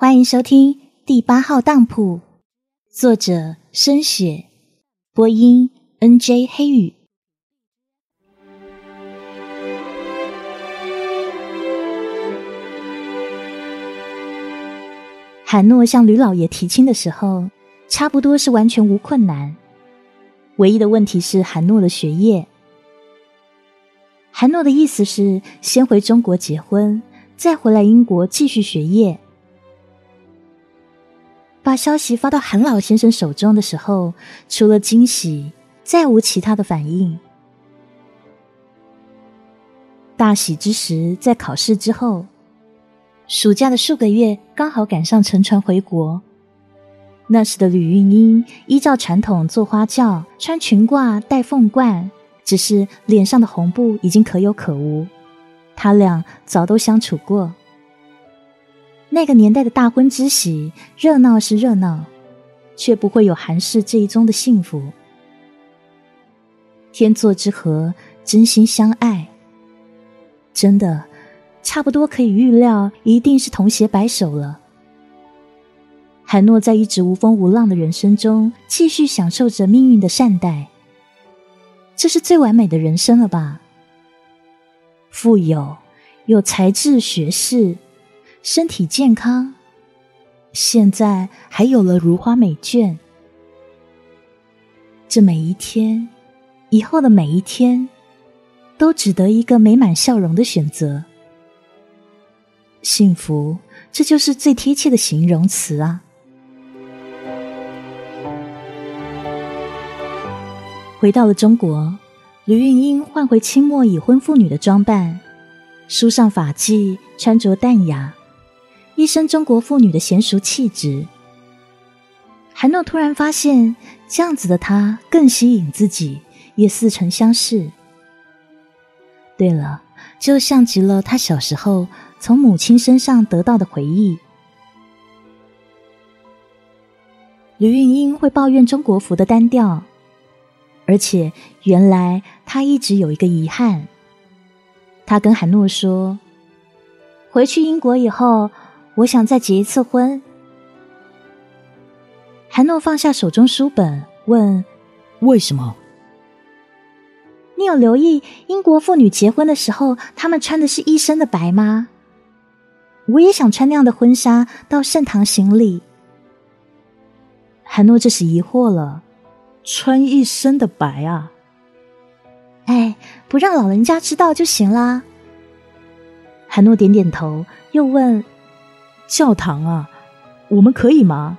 欢迎收听第八号当铺，作者深雪，播音 N.J. 黑雨。韩诺向吕老爷提亲的时候，差不多是完全无困难，唯一的问题是韩诺的学业。韩诺的意思是先回中国结婚，再回来英国继续学业。把消息发到韩老先生手中的时候，除了惊喜，再无其他的反应。大喜之时，在考试之后，暑假的数个月刚好赶上乘船回国。那时的吕运英依照传统做花轿，穿裙褂，戴凤冠，只是脸上的红布已经可有可无。他俩早都相处过。那个年代的大婚之喜，热闹是热闹，却不会有韩氏这一宗的幸福。天作之合，真心相爱，真的差不多可以预料，一定是同携白首了。韩诺在一直无风无浪的人生中，继续享受着命运的善待，这是最完美的人生了吧？富有，有才智学识。身体健康，现在还有了如花美眷。这每一天，以后的每一天，都值得一个美满笑容的选择。幸福，这就是最贴切的形容词啊！回到了中国，吕运英换回清末已婚妇女的装扮，梳上发髻，穿着淡雅。一身中国妇女的娴熟气质，韩诺突然发现，这样子的她更吸引自己，也似曾相识。对了，就像极了他小时候从母亲身上得到的回忆。吕运英会抱怨中国服的单调，而且原来他一直有一个遗憾。他跟韩诺说：“回去英国以后。”我想再结一次婚。韩诺放下手中书本，问：“为什么？”你有留意英国妇女结婚的时候，她们穿的是一身的白吗？我也想穿那样的婚纱到圣堂行礼。韩诺这时疑惑了：“穿一身的白啊？”哎，不让老人家知道就行啦。韩诺点点头，又问。教堂啊，我们可以吗？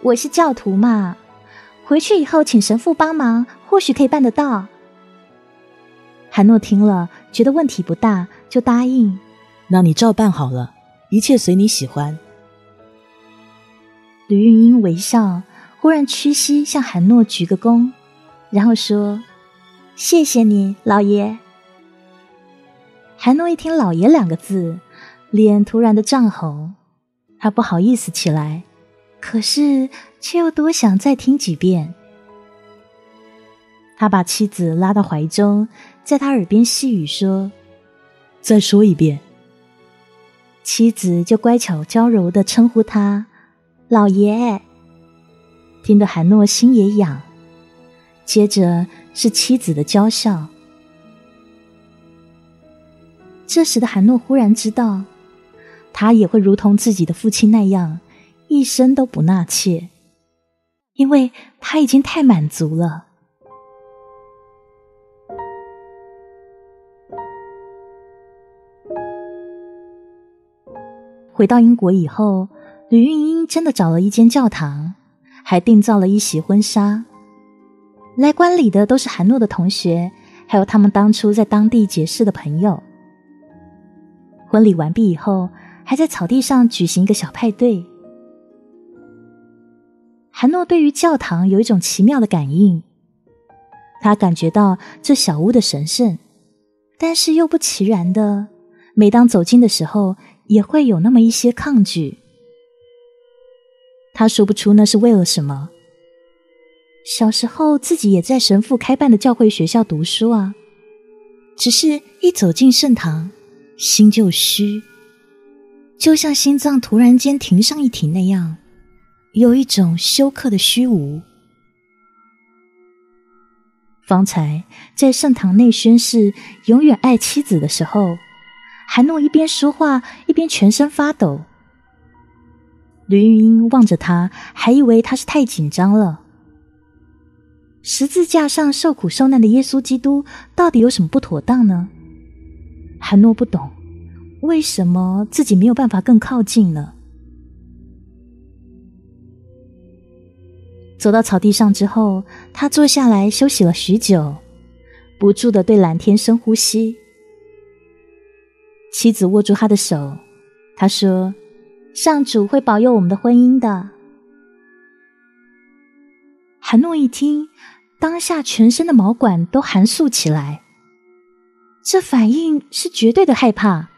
我是教徒嘛，回去以后请神父帮忙，或许可以办得到。韩诺听了，觉得问题不大，就答应。那你照办好了，一切随你喜欢。吕运英微笑，忽然屈膝向韩诺鞠个躬，然后说：“谢谢你，老爷。”韩诺一听“老爷”两个字。脸突然的涨红，他不好意思起来，可是却又多想再听几遍。他把妻子拉到怀中，在他耳边细语说：“再说一遍。”妻子就乖巧娇柔的称呼他“老爷”，听得韩诺心也痒。接着是妻子的娇笑。这时的韩诺忽然知道。他也会如同自己的父亲那样，一生都不纳妾，因为他已经太满足了。回到英国以后，吕运英真的找了一间教堂，还订造了一袭婚纱。来观礼的都是韩诺的同学，还有他们当初在当地结识的朋友。婚礼完毕以后。还在草地上举行一个小派对。韩诺对于教堂有一种奇妙的感应，他感觉到这小屋的神圣，但是又不其然的，每当走近的时候，也会有那么一些抗拒。他说不出那是为了什么。小时候自己也在神父开办的教会学校读书啊，只是一走进圣堂，心就虚。就像心脏突然间停上一停那样，有一种休克的虚无。方才在圣堂内宣誓永远爱妻子的时候，韩诺一边说话一边全身发抖。吕玉英望着他，还以为他是太紧张了。十字架上受苦受难的耶稣基督到底有什么不妥当呢？韩诺不懂，为什么自己没有办法更靠近呢？走到草地上之后，他坐下来休息了许久，不住的对蓝天深呼吸。妻子握住他的手，他说：“上主会保佑我们的婚姻的。”韩诺一听，当下全身的毛管都寒竖起来。这反应是绝对的害怕，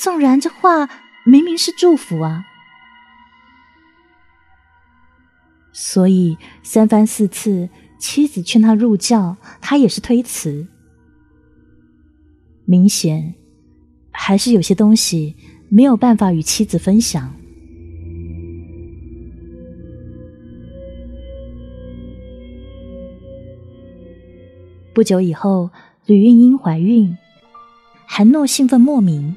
纵然这话明明是祝福啊。所以三番四次，妻子劝他入教，他也是推辞。明显还是有些东西没有办法与妻子分享。不久以后，吕韵英怀孕，韩诺兴奋莫名，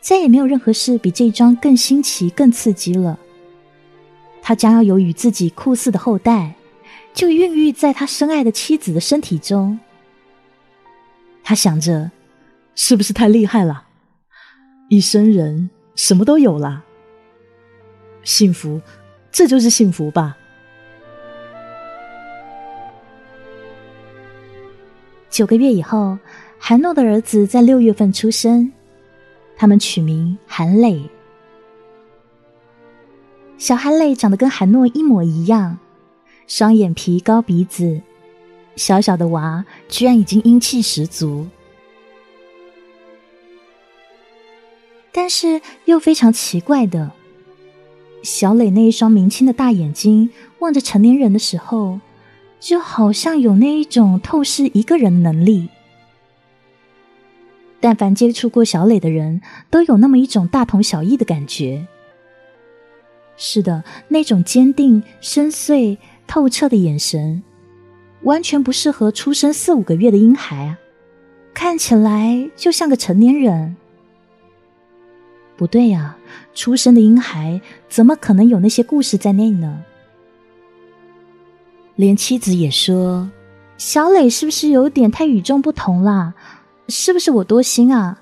再也没有任何事比这一桩更新奇、更刺激了。他将要有与自己酷似的后代，就孕育在他深爱的妻子的身体中。他想着，是不是太厉害了？一生人什么都有了，幸福，这就是幸福吧。九个月以后，韩诺的儿子在六月份出生，他们取名韩磊。小韩磊长得跟韩诺一模一样，双眼皮、高鼻子，小小的娃居然已经英气十足。但是又非常奇怪的，小磊那一双明清的大眼睛望着成年人的时候。就好像有那一种透视一个人的能力。但凡接触过小磊的人，都有那么一种大同小异的感觉。是的，那种坚定、深邃、透彻的眼神，完全不适合出生四五个月的婴孩啊！看起来就像个成年人。不对呀，出生的婴孩怎么可能有那些故事在内呢？连妻子也说：“小磊是不是有点太与众不同啦？是不是我多心啊？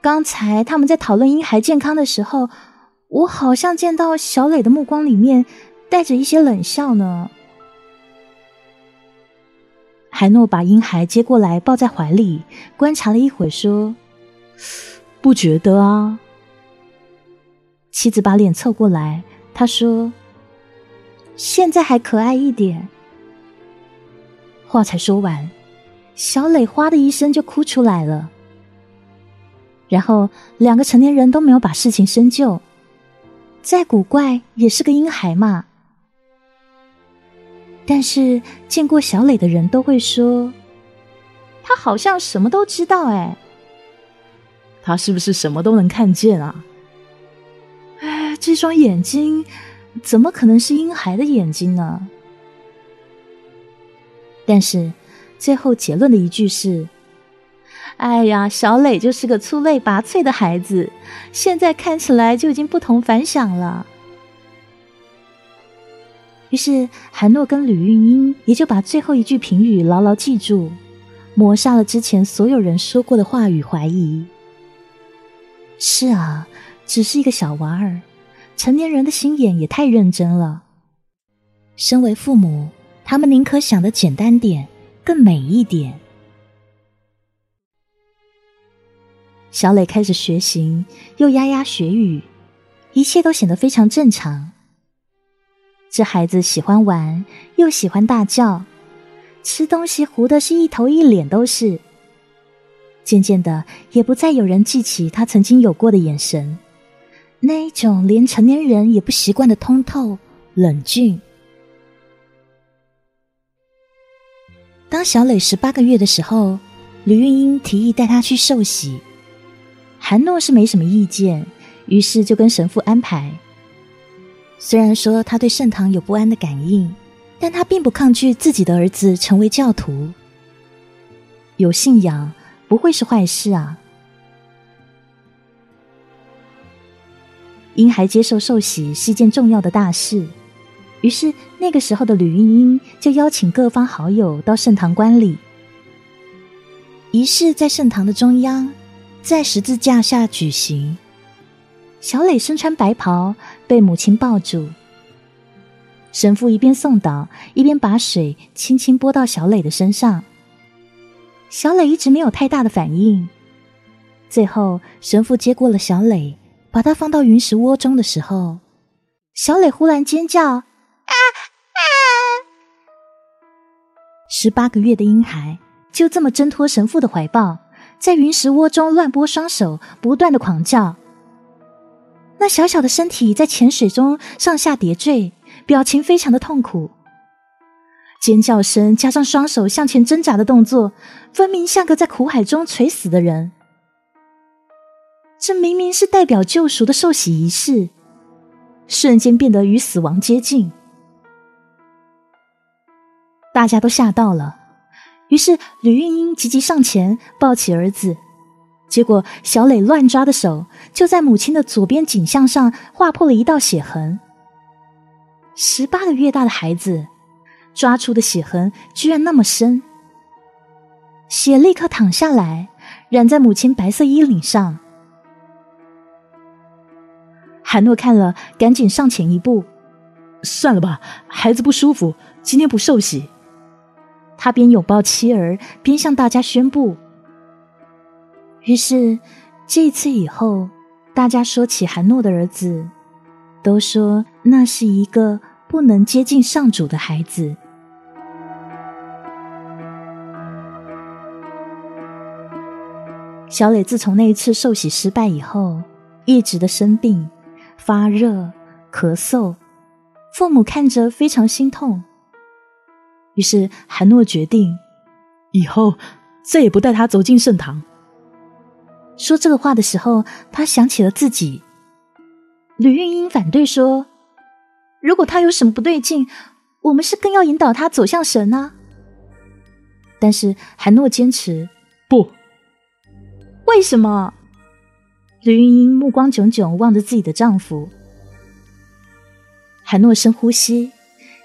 刚才他们在讨论婴孩健康的时候，我好像见到小磊的目光里面带着一些冷笑呢。”海诺把婴孩接过来抱在怀里，观察了一会说：“不觉得啊。”妻子把脸凑过来，他说。现在还可爱一点。话才说完，小磊哗的一声就哭出来了。然后两个成年人都没有把事情深究，再古怪也是个婴孩嘛。但是见过小磊的人都会说，他好像什么都知道哎。他是不是什么都能看见啊？哎，这双眼睛。怎么可能是婴孩的眼睛呢？但是最后结论的一句是：“哎呀，小磊就是个出类拔萃的孩子，现在看起来就已经不同凡响了。”于是韩诺跟吕韵英也就把最后一句评语牢牢记住，抹杀了之前所有人说过的话与怀疑。是啊，只是一个小娃儿。成年人的心眼也太认真了。身为父母，他们宁可想的简单点，更美一点。小磊开始学行，又牙牙学语，一切都显得非常正常。这孩子喜欢玩，又喜欢大叫，吃东西糊的是一头一脸都是。渐渐的，也不再有人记起他曾经有过的眼神。那一种连成年人也不习惯的通透冷峻。当小磊十八个月的时候，吕韵英提议带他去受洗，韩诺是没什么意见，于是就跟神父安排。虽然说他对圣堂有不安的感应，但他并不抗拒自己的儿子成为教徒。有信仰不会是坏事啊。婴孩接受受洗是一件重要的大事，于是那个时候的吕云英就邀请各方好友到圣堂观礼。仪式在圣堂的中央，在十字架下举行。小磊身穿白袍，被母亲抱住。神父一边送祷，一边把水轻轻拨到小磊的身上。小磊一直没有太大的反应。最后，神父接过了小磊。把他放到云石窝中的时候，小磊忽然尖叫：“！”十八个月的婴孩就这么挣脱神父的怀抱，在云石窝中乱拨双手，不断的狂叫。那小小的身体在浅水中上下叠坠，表情非常的痛苦。尖叫声加上双手向前挣扎的动作，分明像个在苦海中垂死的人。这明明是代表救赎的受洗仪式，瞬间变得与死亡接近。大家都吓到了，于是吕运英急急上前抱起儿子，结果小磊乱抓的手就在母亲的左边颈项上划破了一道血痕。十八个月大的孩子抓出的血痕居然那么深，血立刻淌下来，染在母亲白色衣领上。韩诺看了，赶紧上前一步：“算了吧，孩子不舒服，今天不受洗。”他边拥抱妻儿，边向大家宣布。于是，这一次以后，大家说起韩诺的儿子，都说那是一个不能接近上主的孩子。小磊自从那一次受洗失败以后，一直的生病。发热、咳嗽，父母看着非常心痛。于是韩诺决定，以后再也不带他走进圣堂。说这个话的时候，他想起了自己。吕运英反对说：“如果他有什么不对劲，我们是更要引导他走向神啊。”但是韩诺坚持不。为什么？吕云英目光炯炯望着自己的丈夫，韩诺深呼吸，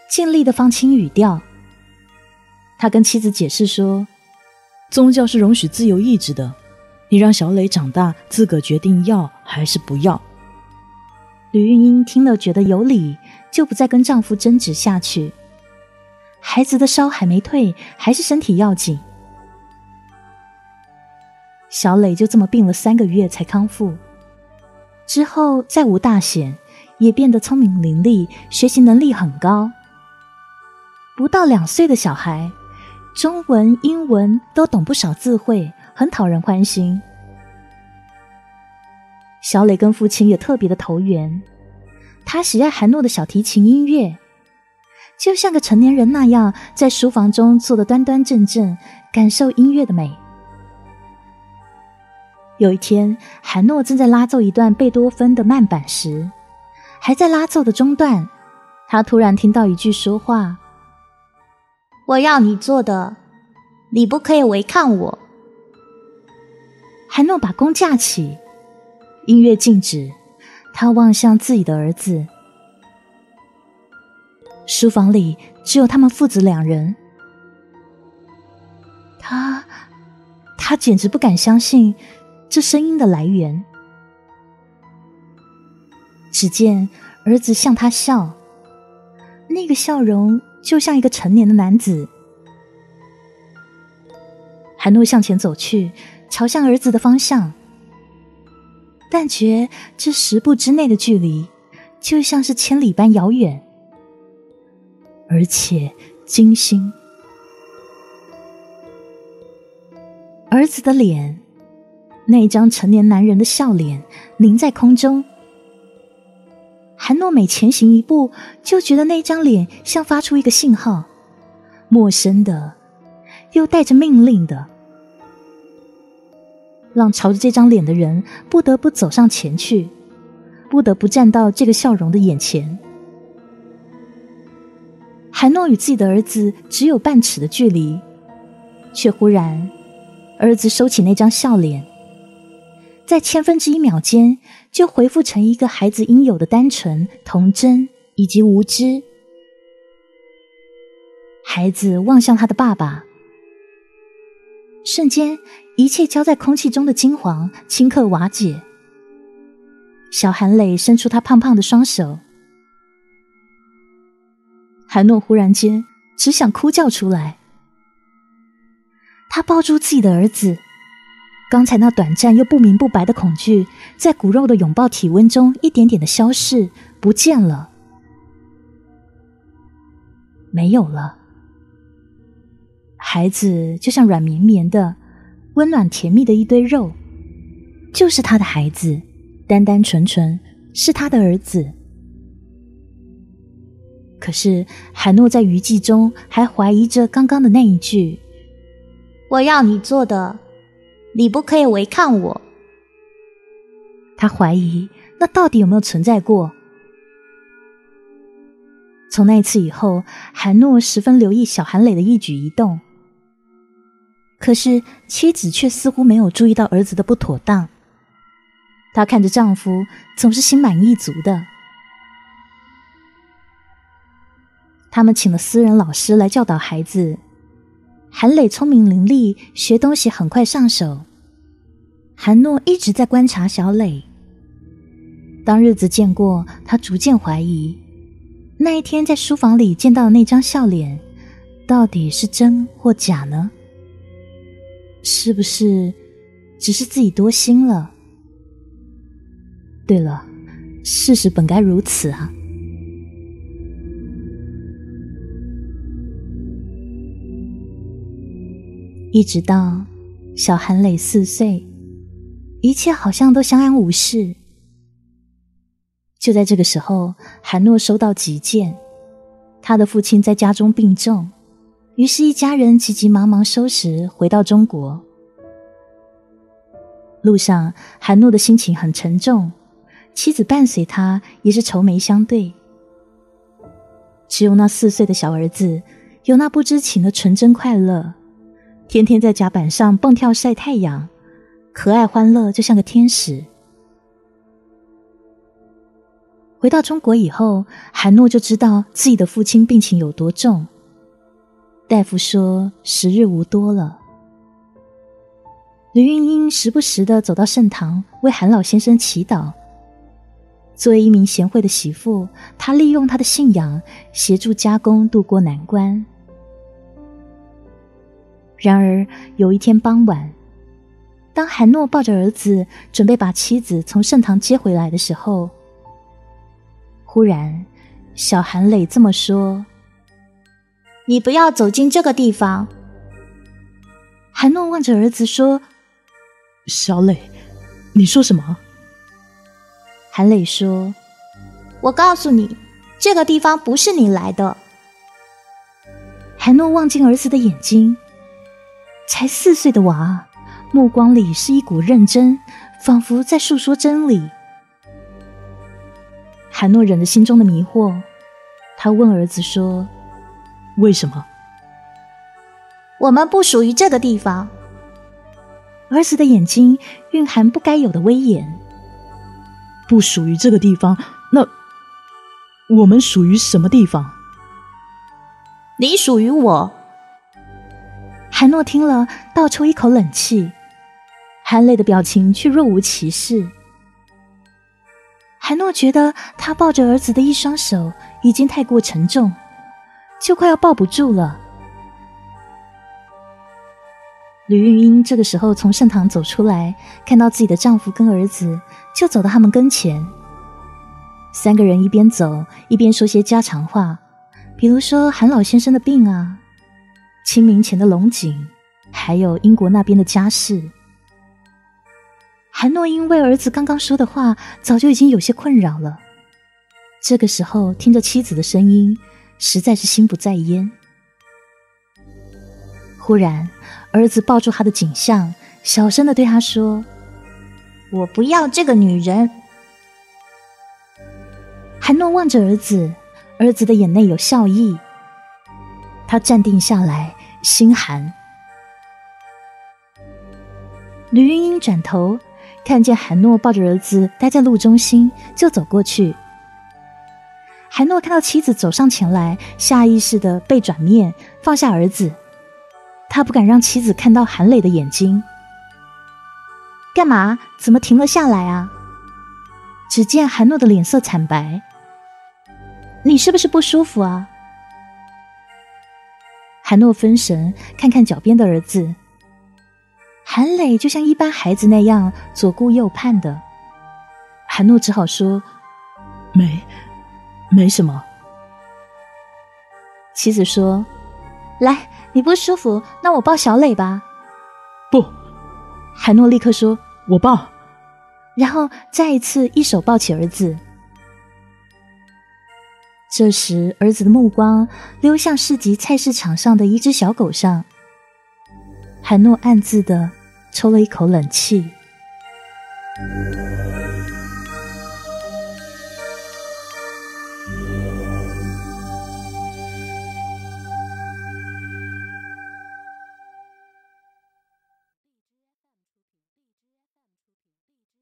尽力的放轻语调。他跟妻子解释说：“宗教是容许自由意志的，你让小磊长大，自个决定要还是不要。”吕玉英听了觉得有理，就不再跟丈夫争执下去。孩子的烧还没退，还是身体要紧。小磊就这么病了三个月才康复，之后再无大显，也变得聪明伶俐，学习能力很高。不到两岁的小孩，中文、英文都懂不少字汇，很讨人欢心。小磊跟父亲也特别的投缘，他喜爱韩诺的小提琴音乐，就像个成年人那样，在书房中坐得端端正正，感受音乐的美。有一天，韩诺正在拉奏一段贝多芬的慢板时，还在拉奏的中段，他突然听到一句说话：“我要你做的，你不可以违抗我。”韩诺把弓架起，音乐静止，他望向自己的儿子。书房里只有他们父子两人，他，他简直不敢相信。这声音的来源。只见儿子向他笑，那个笑容就像一个成年的男子。韩诺向前走去，朝向儿子的方向，但觉这十步之内的距离，就像是千里般遥远，而且惊心。儿子的脸。那张成年男人的笑脸凝在空中，韩诺每前行一步，就觉得那张脸像发出一个信号，陌生的，又带着命令的：“让朝着这张脸的人不得不走上前去，不得不站到这个笑容的眼前。韩诺与自己的儿子只有半尺的距离，却忽然，儿子收起那张笑脸，在千分之一秒间就恢复成一个孩子应有的单纯、童真以及无知。孩子望向他的爸爸，瞬间，一切交在空气中的金黄顷刻瓦解。小韩磊伸出他胖胖的双手。韩诺忽然间只想哭叫出来，他抱住自己的儿子，刚才那短暂又不明不白的恐惧，在骨肉的拥抱体温中一点点的消逝不见了，没有了。孩子就像软绵绵的、温暖甜蜜的一堆肉，就是他的孩子，单单纯纯是他的儿子。可是，海诺在余悸中还怀疑着刚刚的那一句：“我要你做的，你不可以违抗我。”他怀疑那到底有没有存在过。从那次以后，韩诺十分留意小韩磊的一举一动，可是妻子却似乎没有注意到儿子的不妥当。她看着丈夫，总是心满意足的。他们请了私人老师来教导孩子。韩磊聪明伶俐，学东西很快上手。韩诺一直在观察小磊。当日子见过，他逐渐怀疑，那一天在书房里见到的那张笑脸，到底是真或假呢？是不是只是自己多心了？对了，事实本该如此啊。一直到小韩磊四岁，一切好像都相安无事。就在这个时候，韩诺收到急件，他的父亲在家中病重，于是，一家人急急忙忙收拾，回到中国。路上，韩诺的心情很沉重，妻子伴随他也是愁眉相对。只有那四岁的小儿子，有那不知情的纯真快乐。天天在甲板上蹦跳晒太阳，可爱欢乐，就像个天使。回到中国以后，韩诺就知道自己的父亲病情有多重。大夫说时日无多了。吕云英时不时的走到圣堂为韩老先生祈祷。作为一名贤惠的媳妇，她利用她的信仰协助家公渡过难关。然而有一天傍晚，当韩诺抱着儿子准备把妻子从圣堂接回来的时候，忽然小韩磊这么说：“你不要走进这个地方。”韩诺望着儿子说：“小磊，你说什么？”韩磊说：“我告诉你，这个地方不是你来的。”韩诺望进儿子的眼睛。才四岁的娃，目光里是一股认真，仿佛在诉说真理。韩诺忍着心中的迷惑，他问儿子说：“为什么？”我们不属于这个地方。儿子的眼睛蕴含不该有的威严。不属于这个地方，那我们属于什么地方？你属于我。韩诺听了，倒抽一口冷气，含泪的表情却若无其事。韩诺觉得他抱着儿子的一双手已经太过沉重，就快要抱不住了。吕玉英这个时候从圣堂走出来，看到自己的丈夫跟儿子，就走到他们跟前。三个人一边走一边说些家常话，比如说韩老先生的病啊。清明前的龙井，还有英国那边的家事。韩诺因为儿子刚刚说的话，早就已经有些困扰了。这个时候听着妻子的声音，实在是心不在焉。忽然，儿子抱住他的颈项，小声的对他说：“我不要这个女人。”韩诺望着儿子，儿子的眼内有笑意。他站定下来，心寒。吕云英转头看见韩诺抱着儿子待在路中心，就走过去。韩诺看到妻子走上前来，下意识的背转面，放下儿子。他不敢让妻子看到韩磊的眼睛。干嘛？怎么停了下来啊？只见韩诺的脸色惨白。你是不是不舒服啊？韩诺分神，看看脚边的儿子。韩磊就像一般孩子那样左顾右盼的。韩诺只好说：“没，没什么。”妻子说：“来，你不舒服，那我抱小磊吧。”不，韩诺立刻说：“我抱。”然后再一次一手抱起儿子。这时，儿子的目光溜向市集菜市场上的一只小狗上。海诺暗自的抽了一口冷气。